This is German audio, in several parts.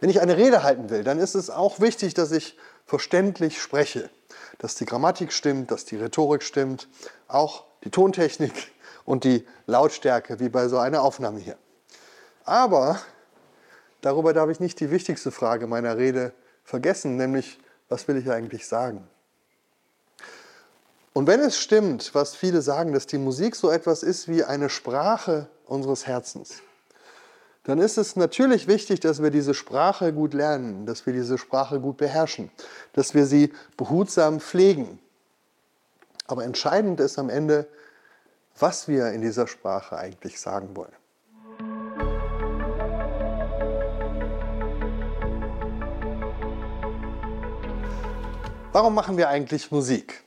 Wenn ich eine Rede halten will, dann ist es auch wichtig, dass ich verständlich spreche, dass die Grammatik stimmt, dass die Rhetorik stimmt, auch die Tontechnik und die Lautstärke, wie bei so einer Aufnahme hier. Aber darüber darf ich nicht die wichtigste Frage meiner Rede vergessen, nämlich, was will ich eigentlich sagen? Und wenn es stimmt, was viele sagen, dass die Musik so etwas ist wie eine Sprache unseres Herzens, dann ist es natürlich wichtig, dass wir diese Sprache gut lernen, dass wir diese Sprache gut beherrschen, dass wir sie behutsam pflegen. Aber entscheidend ist am Ende, was wir in dieser Sprache eigentlich sagen wollen. Warum machen wir eigentlich Musik?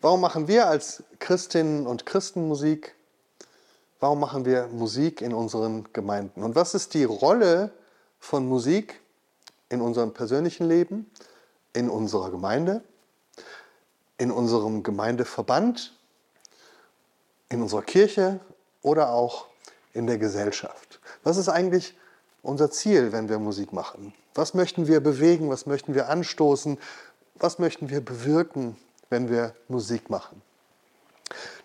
Warum machen wir als Christinnen und Christen Musik? Warum machen wir Musik in unseren Gemeinden? Und was ist die Rolle von Musik in unserem persönlichen Leben, in unserer Gemeinde, in unserem Gemeindeverband, in unserer Kirche oder auch in der Gesellschaft? Was ist eigentlich unser Ziel, wenn wir Musik machen? Was möchten wir bewegen? Was möchten wir anstoßen? Was möchten wir bewirken, wenn wir Musik machen?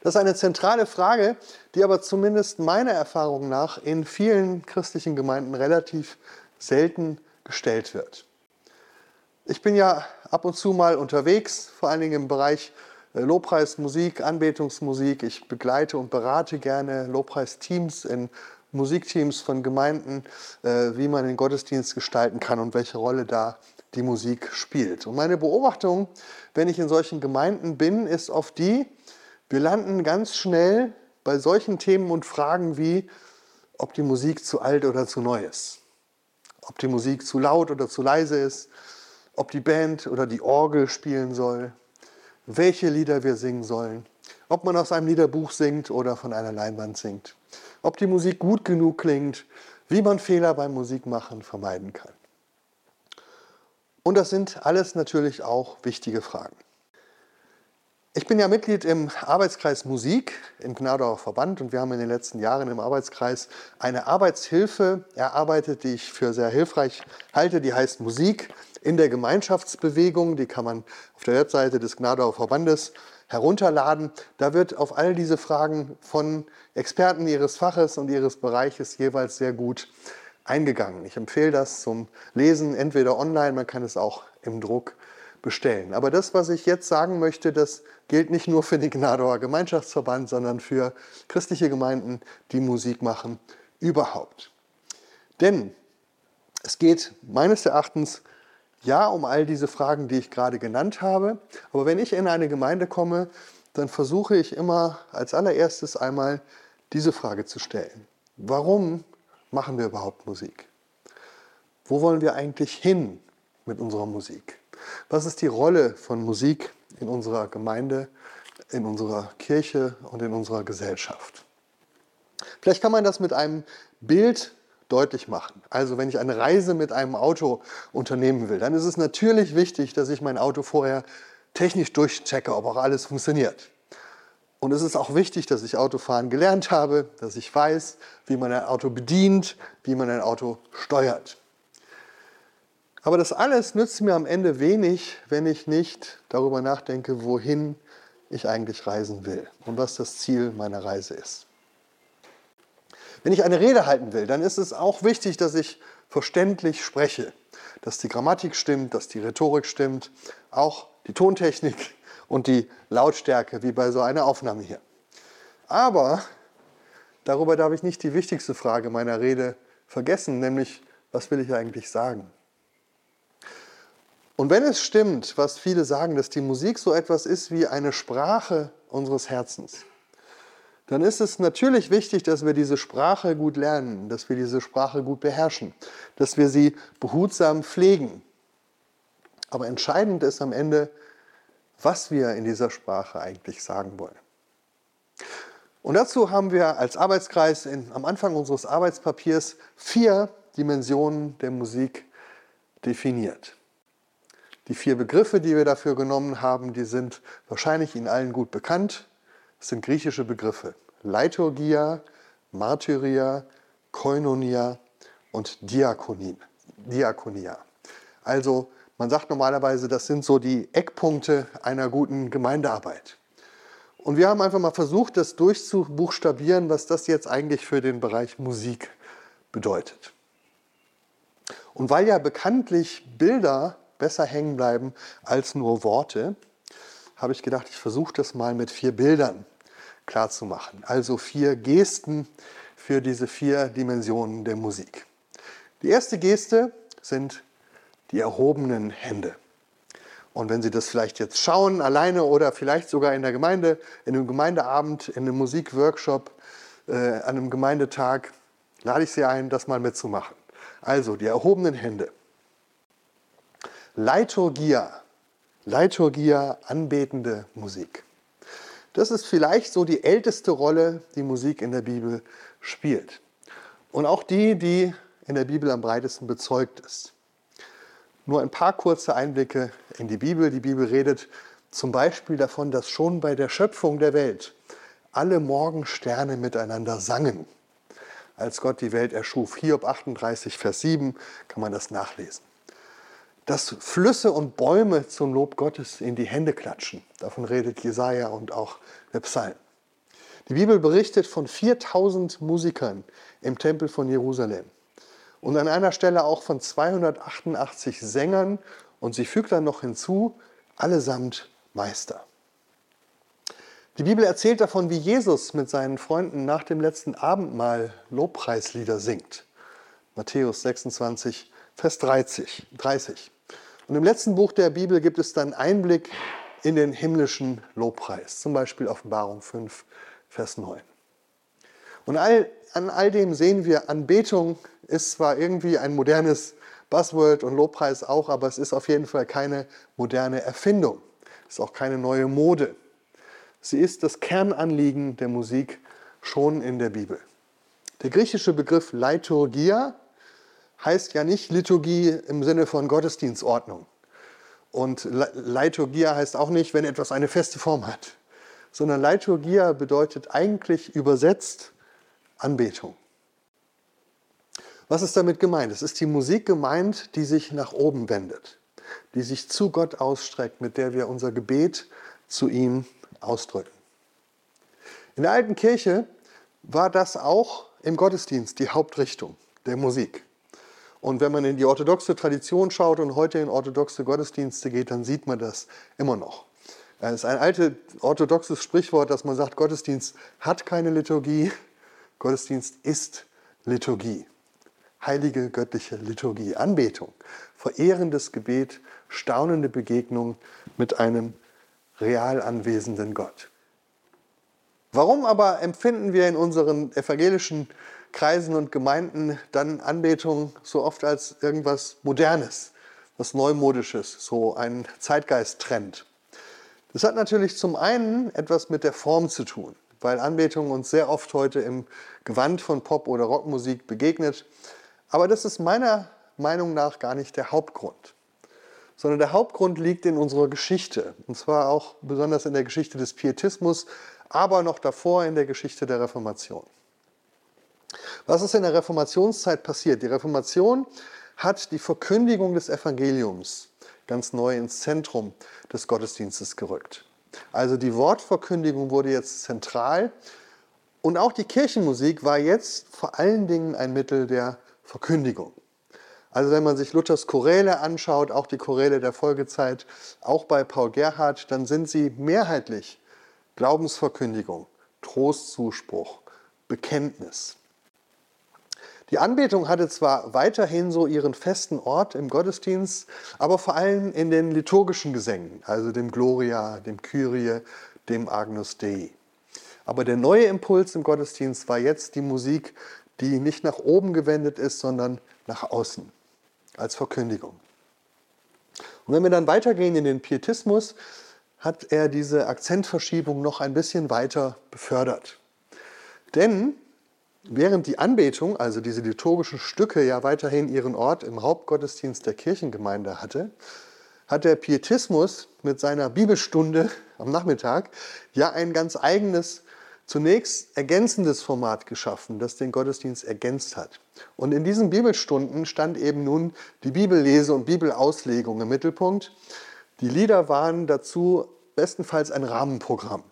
Das ist eine zentrale Frage, die aber zumindest meiner Erfahrung nach in vielen christlichen Gemeinden relativ selten gestellt wird. Ich bin ja ab und zu mal unterwegs, vor allen Dingen im Bereich äh, Lobpreismusik, Anbetungsmusik. Ich begleite und berate gerne Lobpreisteams in Musikteams von Gemeinden, äh, wie man den Gottesdienst gestalten kann und welche Rolle da die Musik spielt. Und meine Beobachtung, wenn ich in solchen Gemeinden bin, ist oft die, wir landen ganz schnell bei solchen Themen und Fragen wie, ob die Musik zu alt oder zu neu ist, ob die Musik zu laut oder zu leise ist, ob die Band oder die Orgel spielen soll, welche Lieder wir singen sollen, ob man aus einem Liederbuch singt oder von einer Leinwand singt, ob die Musik gut genug klingt, wie man Fehler beim Musikmachen vermeiden kann. Und das sind alles natürlich auch wichtige Fragen. Ich bin ja Mitglied im Arbeitskreis Musik im Gnadauer Verband und wir haben in den letzten Jahren im Arbeitskreis eine Arbeitshilfe erarbeitet, die ich für sehr hilfreich halte. Die heißt Musik in der Gemeinschaftsbewegung. Die kann man auf der Webseite des Gnadauer Verbandes herunterladen. Da wird auf all diese Fragen von Experten ihres Faches und ihres Bereiches jeweils sehr gut eingegangen. Ich empfehle das zum Lesen, entweder online, man kann es auch im Druck bestellen. Aber das, was ich jetzt sagen möchte, das gilt nicht nur für den Gnadauer Gemeinschaftsverband, sondern für christliche Gemeinden, die Musik machen, überhaupt. Denn es geht meines Erachtens ja um all diese Fragen, die ich gerade genannt habe. Aber wenn ich in eine Gemeinde komme, dann versuche ich immer als allererstes einmal diese Frage zu stellen. Warum machen wir überhaupt Musik? Wo wollen wir eigentlich hin mit unserer Musik? Was ist die Rolle von Musik in unserer Gemeinde, in unserer Kirche und in unserer Gesellschaft? Vielleicht kann man das mit einem Bild deutlich machen. Also wenn ich eine Reise mit einem Auto unternehmen will, dann ist es natürlich wichtig, dass ich mein Auto vorher technisch durchchecke, ob auch alles funktioniert. Und es ist auch wichtig, dass ich Autofahren gelernt habe, dass ich weiß, wie man ein Auto bedient, wie man ein Auto steuert. Aber das alles nützt mir am Ende wenig, wenn ich nicht darüber nachdenke, wohin ich eigentlich reisen will und was das Ziel meiner Reise ist. Wenn ich eine Rede halten will, dann ist es auch wichtig, dass ich verständlich spreche, dass die Grammatik stimmt, dass die Rhetorik stimmt, auch die Tontechnik und die Lautstärke, wie bei so einer Aufnahme hier. Aber darüber darf ich nicht die wichtigste Frage meiner Rede vergessen, nämlich, was will ich eigentlich sagen? Und wenn es stimmt, was viele sagen, dass die Musik so etwas ist wie eine Sprache unseres Herzens, dann ist es natürlich wichtig, dass wir diese Sprache gut lernen, dass wir diese Sprache gut beherrschen, dass wir sie behutsam pflegen. Aber entscheidend ist am Ende, was wir in dieser Sprache eigentlich sagen wollen. Und dazu haben wir als Arbeitskreis in, am Anfang unseres Arbeitspapiers vier Dimensionen der Musik definiert. Die vier Begriffe, die wir dafür genommen haben, die sind wahrscheinlich Ihnen allen gut bekannt. Es sind griechische Begriffe. Liturgia, Martyria, Koinonia und Diakonie. Diakonia. Also man sagt normalerweise, das sind so die Eckpunkte einer guten Gemeindearbeit. Und wir haben einfach mal versucht, das durchzubuchstabieren, was das jetzt eigentlich für den Bereich Musik bedeutet. Und weil ja bekanntlich Bilder besser hängen bleiben als nur Worte, habe ich gedacht, ich versuche das mal mit vier Bildern klarzumachen. Also vier Gesten für diese vier Dimensionen der Musik. Die erste Geste sind die erhobenen Hände. Und wenn Sie das vielleicht jetzt schauen, alleine oder vielleicht sogar in der Gemeinde, in einem Gemeindeabend, in einem Musikworkshop, äh, an einem Gemeindetag, lade ich Sie ein, das mal mitzumachen. Also die erhobenen Hände. Leiturgia. Leiturgia, anbetende Musik. Das ist vielleicht so die älteste Rolle, die Musik in der Bibel spielt. Und auch die, die in der Bibel am breitesten bezeugt ist. Nur ein paar kurze Einblicke in die Bibel. Die Bibel redet zum Beispiel davon, dass schon bei der Schöpfung der Welt alle Morgensterne miteinander sangen. Als Gott die Welt erschuf. Hiob 38, Vers 7 kann man das nachlesen. Dass Flüsse und Bäume zum Lob Gottes in die Hände klatschen. Davon redet Jesaja und auch der Psalm. Die Bibel berichtet von 4000 Musikern im Tempel von Jerusalem und an einer Stelle auch von 288 Sängern und sie fügt dann noch hinzu, allesamt Meister. Die Bibel erzählt davon, wie Jesus mit seinen Freunden nach dem letzten Abendmahl Lobpreislieder singt. Matthäus 26, Vers 30. 30. Und im letzten Buch der Bibel gibt es dann Einblick in den himmlischen Lobpreis, zum Beispiel Offenbarung 5, Vers 9. Und all, an all dem sehen wir, Anbetung ist zwar irgendwie ein modernes Buzzword und Lobpreis auch, aber es ist auf jeden Fall keine moderne Erfindung. Es ist auch keine neue Mode. Sie ist das Kernanliegen der Musik schon in der Bibel. Der griechische Begriff Liturgia heißt ja nicht Liturgie im Sinne von Gottesdienstordnung. Und Liturgia heißt auch nicht, wenn etwas eine feste Form hat, sondern Liturgia bedeutet eigentlich übersetzt Anbetung. Was ist damit gemeint? Es ist die Musik gemeint, die sich nach oben wendet, die sich zu Gott ausstreckt, mit der wir unser Gebet zu ihm ausdrücken. In der alten Kirche war das auch im Gottesdienst die Hauptrichtung der Musik. Und wenn man in die orthodoxe Tradition schaut und heute in orthodoxe Gottesdienste geht, dann sieht man das immer noch. Es ist ein altes orthodoxes Sprichwort, dass man sagt, Gottesdienst hat keine Liturgie, Gottesdienst ist Liturgie. Heilige göttliche Liturgie, Anbetung, verehrendes Gebet, staunende Begegnung mit einem real anwesenden Gott. Warum aber empfinden wir in unseren evangelischen Kreisen und Gemeinden dann Anbetung so oft als irgendwas Modernes, was Neumodisches, so ein Zeitgeisttrend? Das hat natürlich zum einen etwas mit der Form zu tun, weil Anbetung uns sehr oft heute im Gewand von Pop- oder Rockmusik begegnet. Aber das ist meiner Meinung nach gar nicht der Hauptgrund, sondern der Hauptgrund liegt in unserer Geschichte. Und zwar auch besonders in der Geschichte des Pietismus, aber noch davor in der Geschichte der Reformation. Was ist in der Reformationszeit passiert? Die Reformation hat die Verkündigung des Evangeliums ganz neu ins Zentrum des Gottesdienstes gerückt. Also die Wortverkündigung wurde jetzt zentral und auch die Kirchenmusik war jetzt vor allen Dingen ein Mittel der Verkündigung. Also wenn man sich Luthers Choräle anschaut, auch die Choräle der Folgezeit, auch bei Paul Gerhardt, dann sind sie mehrheitlich Glaubensverkündigung, Trostzuspruch, Bekenntnis. Die Anbetung hatte zwar weiterhin so ihren festen Ort im Gottesdienst, aber vor allem in den liturgischen Gesängen, also dem Gloria, dem Kyrie, dem Agnus Dei. Aber der neue Impuls im Gottesdienst war jetzt die Musik, die nicht nach oben gewendet ist, sondern nach außen, als Verkündigung. Und wenn wir dann weitergehen in den Pietismus, hat er diese Akzentverschiebung noch ein bisschen weiter befördert. Denn Während die Anbetung, also diese liturgischen Stücke, ja weiterhin ihren Ort im Hauptgottesdienst der Kirchengemeinde hatte, hat der Pietismus mit seiner Bibelstunde am Nachmittag ja ein ganz eigenes zunächst ergänzendes Format geschaffen, das den Gottesdienst ergänzt hat. Und in diesen Bibelstunden stand eben nun die Bibellese und Bibelauslegung im Mittelpunkt. Die Lieder waren dazu bestenfalls ein Rahmenprogramm.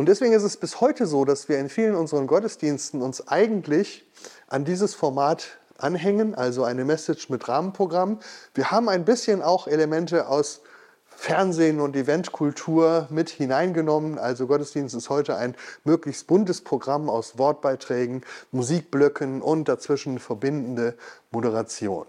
Und deswegen ist es bis heute so, dass wir in vielen unseren Gottesdiensten uns eigentlich an dieses Format anhängen, also eine Message mit Rahmenprogramm. Wir haben ein bisschen auch Elemente aus Fernsehen und Eventkultur mit hineingenommen. Also Gottesdienst ist heute ein möglichst buntes Programm aus Wortbeiträgen, Musikblöcken und dazwischen verbindende Moderation.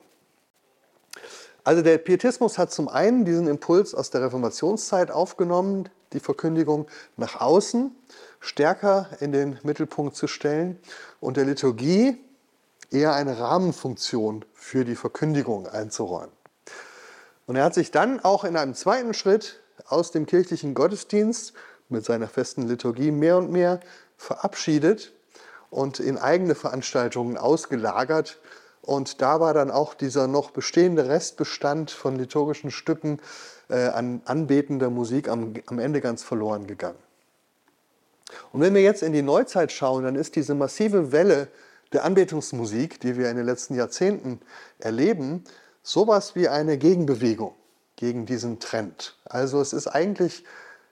Also der Pietismus hat zum einen diesen Impuls aus der Reformationszeit aufgenommen, die Verkündigung nach außen stärker in den Mittelpunkt zu stellen und der Liturgie eher eine Rahmenfunktion für die Verkündigung einzuräumen. Und er hat sich dann auch in einem zweiten Schritt aus dem kirchlichen Gottesdienst mit seiner festen Liturgie mehr und mehr verabschiedet und in eigene Veranstaltungen ausgelagert. Und da war dann auch dieser noch bestehende Restbestand von liturgischen Stücken äh, an anbetender Musik am, am Ende ganz verloren gegangen. Und wenn wir jetzt in die Neuzeit schauen, dann ist diese massive Welle der Anbetungsmusik, die wir in den letzten Jahrzehnten erleben, sowas wie eine Gegenbewegung gegen diesen Trend. Also es ist eigentlich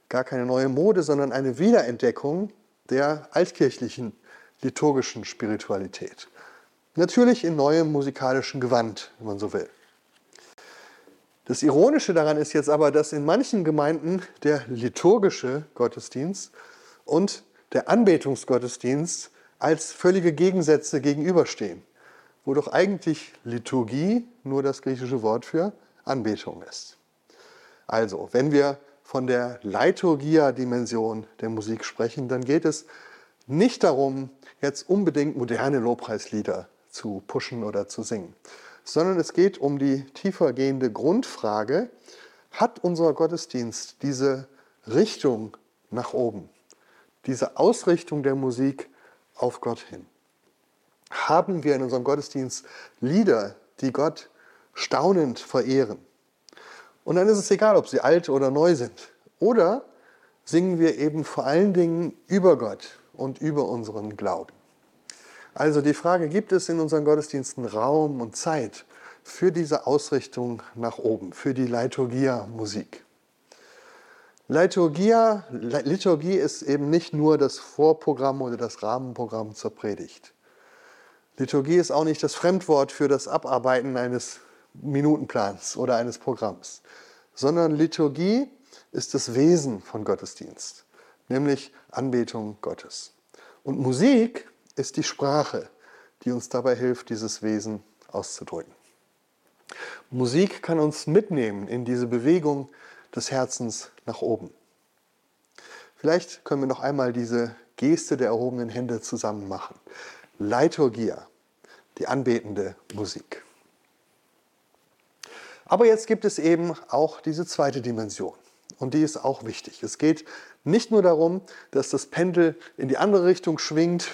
gar keine neue Mode, sondern eine Wiederentdeckung der altkirchlichen liturgischen Spiritualität. Natürlich in neuem musikalischen Gewand, wenn man so will. Das Ironische daran ist jetzt aber, dass in manchen Gemeinden der liturgische Gottesdienst und der Anbetungsgottesdienst als völlige Gegensätze gegenüberstehen, wo doch eigentlich Liturgie nur das griechische Wort für Anbetung ist. Also, wenn wir von der Liturgia-Dimension der Musik sprechen, dann geht es nicht darum, jetzt unbedingt moderne Lobpreislieder zu pushen oder zu singen, sondern es geht um die tiefergehende Grundfrage, hat unser Gottesdienst diese Richtung nach oben, diese Ausrichtung der Musik auf Gott hin? Haben wir in unserem Gottesdienst Lieder, die Gott staunend verehren? Und dann ist es egal, ob sie alt oder neu sind. Oder singen wir eben vor allen Dingen über Gott und über unseren Glauben. Also die Frage, gibt es in unseren Gottesdiensten Raum und Zeit für diese Ausrichtung nach oben, für die Liturgia-Musik? Liturgia, Liturgie ist eben nicht nur das Vorprogramm oder das Rahmenprogramm zur Predigt. Liturgie ist auch nicht das Fremdwort für das Abarbeiten eines Minutenplans oder eines Programms, sondern Liturgie ist das Wesen von Gottesdienst, nämlich Anbetung Gottes. Und Musik ist die Sprache, die uns dabei hilft, dieses Wesen auszudrücken. Musik kann uns mitnehmen in diese Bewegung des Herzens nach oben. Vielleicht können wir noch einmal diese Geste der erhobenen Hände zusammen machen. Liturgia, die anbetende Musik. Aber jetzt gibt es eben auch diese zweite Dimension. Und die ist auch wichtig. Es geht nicht nur darum, dass das Pendel in die andere Richtung schwingt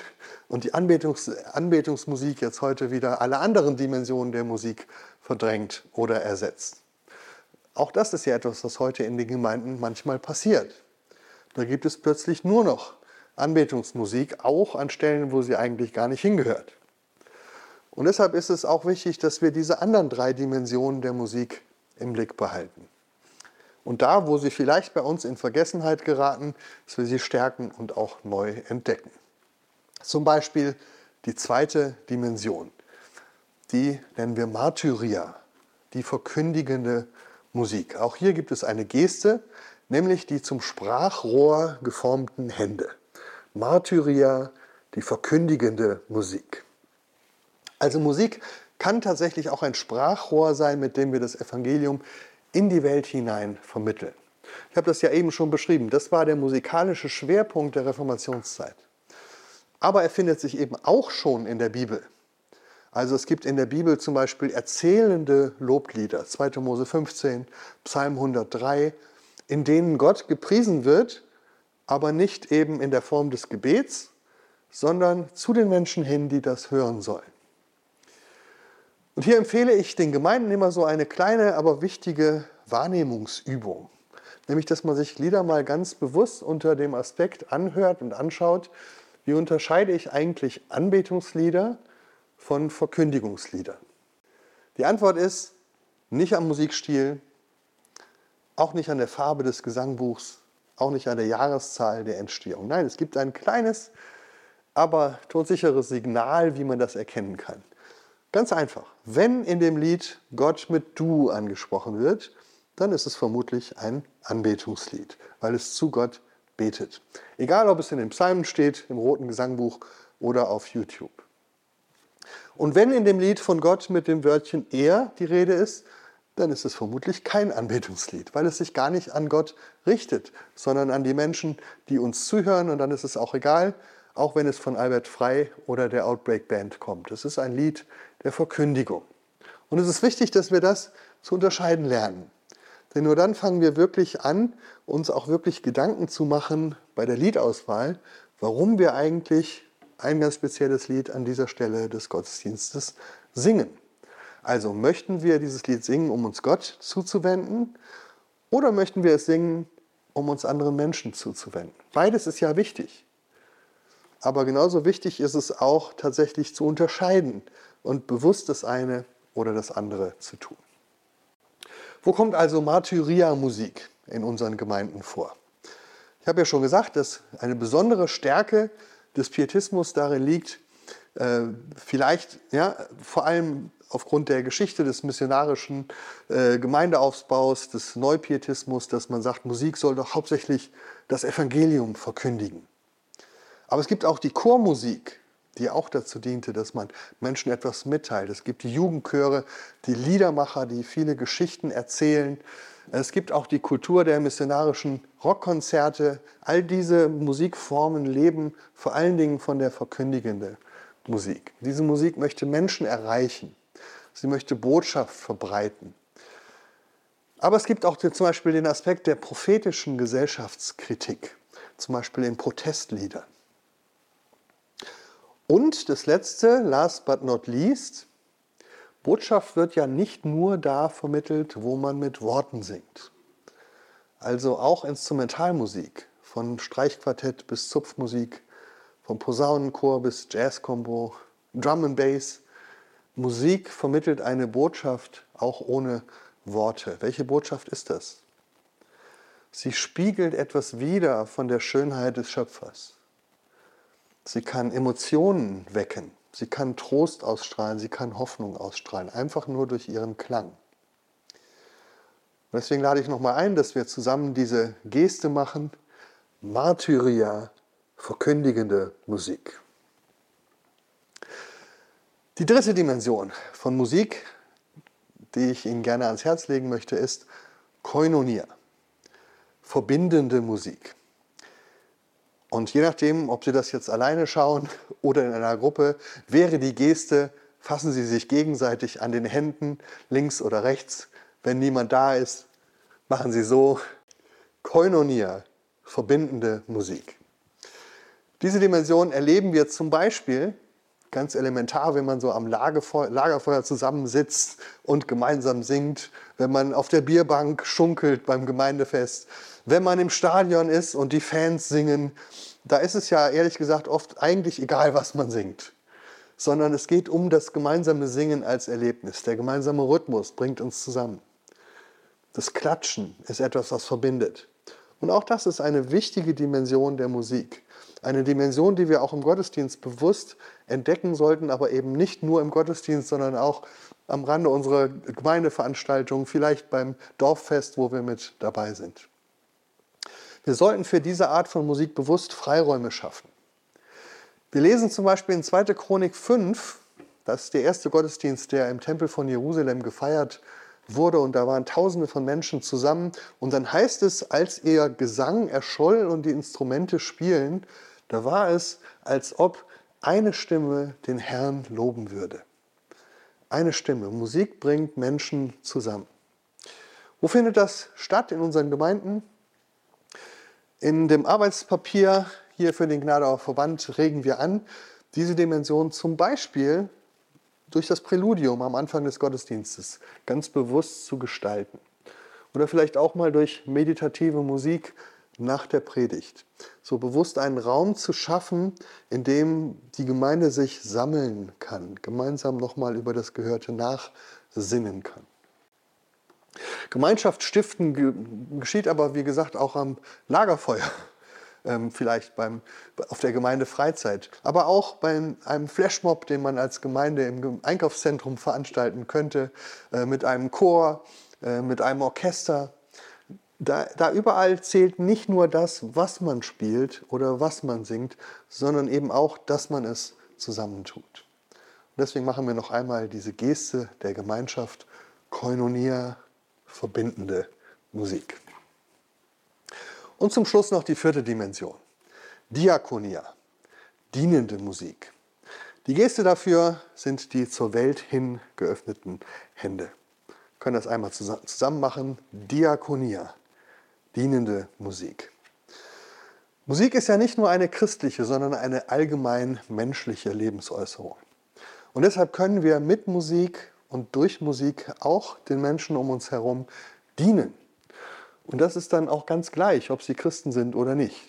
und die Anbetungs Anbetungsmusik jetzt heute wieder alle anderen Dimensionen der Musik verdrängt oder ersetzt. Auch das ist ja etwas, was heute in den Gemeinden manchmal passiert. Da gibt es plötzlich nur noch Anbetungsmusik, auch an Stellen, wo sie eigentlich gar nicht hingehört. Und deshalb ist es auch wichtig, dass wir diese anderen drei Dimensionen der Musik im Blick behalten. Und da, wo sie vielleicht bei uns in Vergessenheit geraten, dass wir sie stärken und auch neu entdecken. Zum Beispiel die zweite Dimension. Die nennen wir Martyria, die verkündigende Musik. Auch hier gibt es eine Geste, nämlich die zum Sprachrohr geformten Hände. Martyria, die verkündigende Musik. Also Musik kann tatsächlich auch ein Sprachrohr sein, mit dem wir das Evangelium in die Welt hinein vermitteln. Ich habe das ja eben schon beschrieben. Das war der musikalische Schwerpunkt der Reformationszeit. Aber er findet sich eben auch schon in der Bibel. Also es gibt in der Bibel zum Beispiel erzählende Loblieder, 2. Mose 15, Psalm 103, in denen Gott gepriesen wird, aber nicht eben in der Form des Gebets, sondern zu den Menschen hin, die das hören sollen. Und hier empfehle ich den Gemeinden immer so eine kleine, aber wichtige Wahrnehmungsübung. nämlich dass man sich Lieder mal ganz bewusst unter dem Aspekt anhört und anschaut, wie unterscheide ich eigentlich Anbetungslieder von Verkündigungsliedern. Die Antwort ist nicht am Musikstil, auch nicht an der Farbe des Gesangbuchs, auch nicht an der Jahreszahl der Entstehung. Nein, es gibt ein kleines, aber todsicheres Signal, wie man das erkennen kann. Ganz einfach. Wenn in dem Lied Gott mit Du angesprochen wird, dann ist es vermutlich ein Anbetungslied, weil es zu Gott betet. Egal, ob es in den Psalmen steht, im roten Gesangbuch oder auf YouTube. Und wenn in dem Lied von Gott mit dem Wörtchen er die Rede ist, dann ist es vermutlich kein Anbetungslied, weil es sich gar nicht an Gott richtet, sondern an die Menschen, die uns zuhören. Und dann ist es auch egal, auch wenn es von Albert Frey oder der Outbreak Band kommt. Es ist ein Lied der Verkündigung. Und es ist wichtig, dass wir das zu unterscheiden lernen. Denn nur dann fangen wir wirklich an, uns auch wirklich Gedanken zu machen bei der Liedauswahl, warum wir eigentlich ein ganz spezielles Lied an dieser Stelle des Gottesdienstes singen. Also möchten wir dieses Lied singen, um uns Gott zuzuwenden oder möchten wir es singen, um uns anderen Menschen zuzuwenden? Beides ist ja wichtig. Aber genauso wichtig ist es auch tatsächlich zu unterscheiden und bewusst das eine oder das andere zu tun. Wo kommt also Martyria-Musik in unseren Gemeinden vor? Ich habe ja schon gesagt, dass eine besondere Stärke des Pietismus darin liegt, äh, vielleicht ja, vor allem aufgrund der Geschichte des missionarischen äh, Gemeindeaufbaus, des Neupietismus, dass man sagt, Musik soll doch hauptsächlich das Evangelium verkündigen. Aber es gibt auch die Chormusik, die auch dazu diente, dass man Menschen etwas mitteilt. Es gibt die Jugendchöre, die Liedermacher, die viele Geschichten erzählen. Es gibt auch die Kultur der missionarischen Rockkonzerte. All diese Musikformen leben vor allen Dingen von der verkündigenden Musik. Diese Musik möchte Menschen erreichen. Sie möchte Botschaft verbreiten. Aber es gibt auch zum Beispiel den Aspekt der prophetischen Gesellschaftskritik, zum Beispiel in Protestliedern. Und das letzte, last but not least, Botschaft wird ja nicht nur da vermittelt, wo man mit Worten singt. Also auch Instrumentalmusik, von Streichquartett bis Zupfmusik, vom Posaunenchor bis Jazzcombo, Drum and Bass, Musik vermittelt eine Botschaft auch ohne Worte. Welche Botschaft ist das? Sie spiegelt etwas wider von der Schönheit des Schöpfers. Sie kann Emotionen wecken. Sie kann Trost ausstrahlen. Sie kann Hoffnung ausstrahlen. Einfach nur durch ihren Klang. Und deswegen lade ich nochmal ein, dass wir zusammen diese Geste machen. Martyria, verkündigende Musik. Die dritte Dimension von Musik, die ich Ihnen gerne ans Herz legen möchte, ist Koinonia, verbindende Musik. Und je nachdem, ob Sie das jetzt alleine schauen oder in einer Gruppe, wäre die Geste, fassen Sie sich gegenseitig an den Händen, links oder rechts. Wenn niemand da ist, machen Sie so. Koinonia, verbindende Musik. Diese Dimension erleben wir zum Beispiel ganz elementar, wenn man so am Lagerfeuer, Lagerfeuer zusammensitzt und gemeinsam singt, wenn man auf der Bierbank schunkelt beim Gemeindefest, wenn man im Stadion ist und die Fans singen. Da ist es ja ehrlich gesagt oft eigentlich egal, was man singt, sondern es geht um das gemeinsame Singen als Erlebnis. Der gemeinsame Rhythmus bringt uns zusammen. Das Klatschen ist etwas, was verbindet. Und auch das ist eine wichtige Dimension der Musik. Eine Dimension, die wir auch im Gottesdienst bewusst entdecken sollten, aber eben nicht nur im Gottesdienst, sondern auch am Rande unserer Gemeindeveranstaltungen, vielleicht beim Dorffest, wo wir mit dabei sind. Wir sollten für diese Art von Musik bewusst Freiräume schaffen. Wir lesen zum Beispiel in 2. Chronik 5, das ist der erste Gottesdienst, der im Tempel von Jerusalem gefeiert wurde und da waren tausende von Menschen zusammen und dann heißt es, als ihr Gesang erscholl und die Instrumente spielen, da war es, als ob eine Stimme den Herrn loben würde. Eine Stimme. Musik bringt Menschen zusammen. Wo findet das statt? In unseren Gemeinden? In dem Arbeitspapier hier für den Gnadauer Verband regen wir an, diese Dimension zum Beispiel durch das Präludium am Anfang des Gottesdienstes ganz bewusst zu gestalten. oder vielleicht auch mal durch meditative Musik nach der Predigt. So bewusst einen Raum zu schaffen, in dem die Gemeinde sich sammeln kann, gemeinsam nochmal über das Gehörte nachsinnen kann. Gemeinschaft stiften geschieht aber, wie gesagt, auch am Lagerfeuer, ähm, vielleicht beim, auf der Gemeindefreizeit, aber auch bei einem Flashmob, den man als Gemeinde im Einkaufszentrum veranstalten könnte, äh, mit einem Chor, äh, mit einem Orchester. Da, da überall zählt nicht nur das, was man spielt oder was man singt, sondern eben auch, dass man es zusammentut. Und deswegen machen wir noch einmal diese Geste der Gemeinschaft, Koinonia, verbindende Musik. Und zum Schluss noch die vierte Dimension, Diakonia, dienende Musik. Die Geste dafür sind die zur Welt hin geöffneten Hände. Wir können das einmal zusammen machen. Diakonia, dienende Musik. Musik ist ja nicht nur eine christliche, sondern eine allgemein menschliche Lebensäußerung. Und deshalb können wir mit Musik und durch Musik auch den Menschen um uns herum dienen. Und das ist dann auch ganz gleich, ob sie Christen sind oder nicht.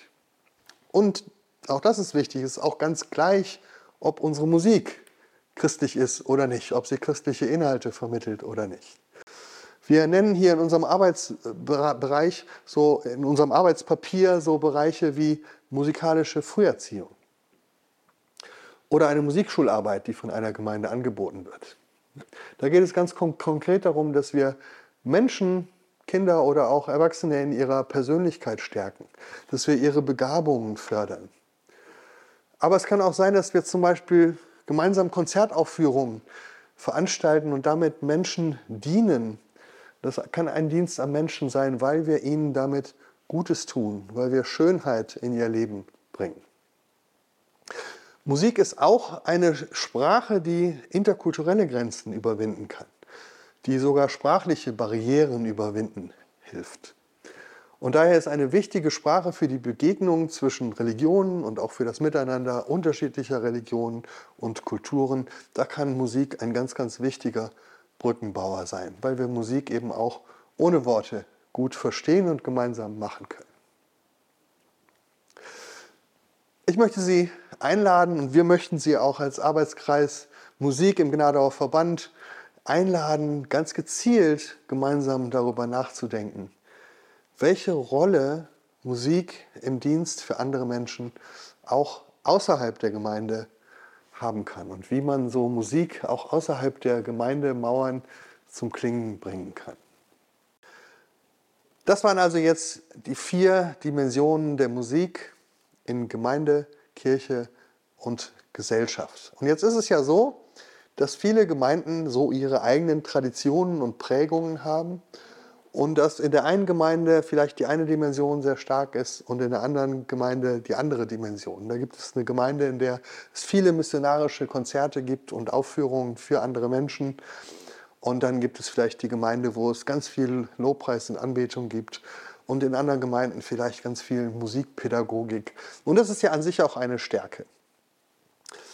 Und auch das ist wichtig, es ist auch ganz gleich, ob unsere Musik christlich ist oder nicht, ob sie christliche Inhalte vermittelt oder nicht. Wir nennen hier in unserem Arbeitsbereich, so in unserem Arbeitspapier so Bereiche wie musikalische Früherziehung oder eine Musikschularbeit, die von einer Gemeinde angeboten wird. Da geht es ganz konkret darum, dass wir Menschen, Kinder oder auch Erwachsene in ihrer Persönlichkeit stärken, dass wir ihre Begabungen fördern. Aber es kann auch sein, dass wir zum Beispiel gemeinsam Konzertaufführungen veranstalten und damit Menschen dienen. Das kann ein Dienst am Menschen sein, weil wir ihnen damit Gutes tun, weil wir Schönheit in ihr Leben bringen. Musik ist auch eine Sprache, die interkulturelle Grenzen überwinden kann, die sogar sprachliche Barrieren überwinden hilft. Und daher ist eine wichtige Sprache für die Begegnung zwischen Religionen und auch für das Miteinander unterschiedlicher Religionen und Kulturen. Da kann Musik ein ganz, ganz wichtiger Brückenbauer sein, weil wir Musik eben auch ohne Worte gut verstehen und gemeinsam machen können. Ich möchte Sie einladen und wir möchten Sie auch als Arbeitskreis Musik im Gnadauer Verband einladen, ganz gezielt gemeinsam darüber nachzudenken, welche Rolle Musik im Dienst für andere Menschen auch außerhalb der Gemeinde haben kann und wie man so Musik auch außerhalb der Gemeindemauern zum Klingen bringen kann. Das waren also jetzt die vier Dimensionen der Musik in Gemeinde, Kirche und Gesellschaft. Und jetzt ist es ja so, dass viele Gemeinden so ihre eigenen Traditionen und Prägungen haben und dass in der einen Gemeinde vielleicht die eine Dimension sehr stark ist und in der anderen Gemeinde die andere Dimension. Da gibt es eine Gemeinde, in der es viele missionarische Konzerte gibt und Aufführungen für andere Menschen. Und dann gibt es vielleicht die Gemeinde, wo es ganz viel Lobpreis und Anbetung gibt und in anderen Gemeinden vielleicht ganz viel Musikpädagogik. Und das ist ja an sich auch eine Stärke.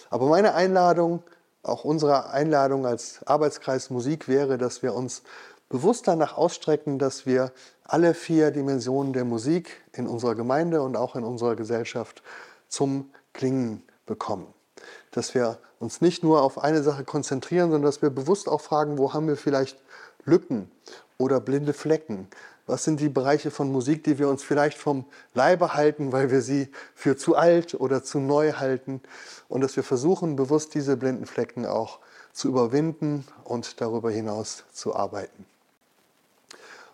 Aber meine Einladung, auch unsere Einladung als Arbeitskreis Musik wäre, dass wir uns bewusst danach ausstrecken, dass wir alle vier Dimensionen der Musik in unserer Gemeinde und auch in unserer Gesellschaft zum Klingen bekommen. Dass wir uns nicht nur auf eine Sache konzentrieren, sondern dass wir bewusst auch fragen, wo haben wir vielleicht Lücken oder blinde Flecken was sind die Bereiche von Musik, die wir uns vielleicht vom Leibe halten, weil wir sie für zu alt oder zu neu halten? Und dass wir versuchen, bewusst diese blinden Flecken auch zu überwinden und darüber hinaus zu arbeiten.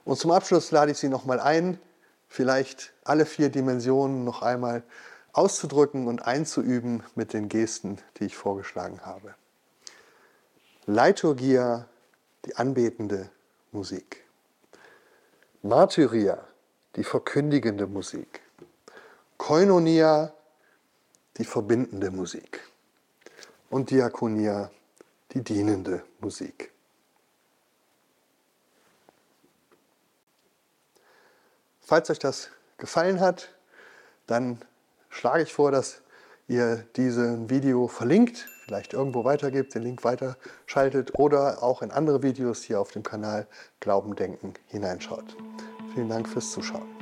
Und zum Abschluss lade ich Sie nochmal ein, vielleicht alle vier Dimensionen noch einmal auszudrücken und einzuüben mit den Gesten, die ich vorgeschlagen habe. Leiturgia, die anbetende Musik. Martyria, die verkündigende Musik. Koinonia, die verbindende Musik. Und Diakonia, die dienende Musik. Falls euch das gefallen hat, dann schlage ich vor, dass ihr dieses Video verlinkt. Vielleicht irgendwo weitergibt, den Link weiterschaltet oder auch in andere Videos hier auf dem Kanal Glauben, Denken hineinschaut. Vielen Dank fürs Zuschauen.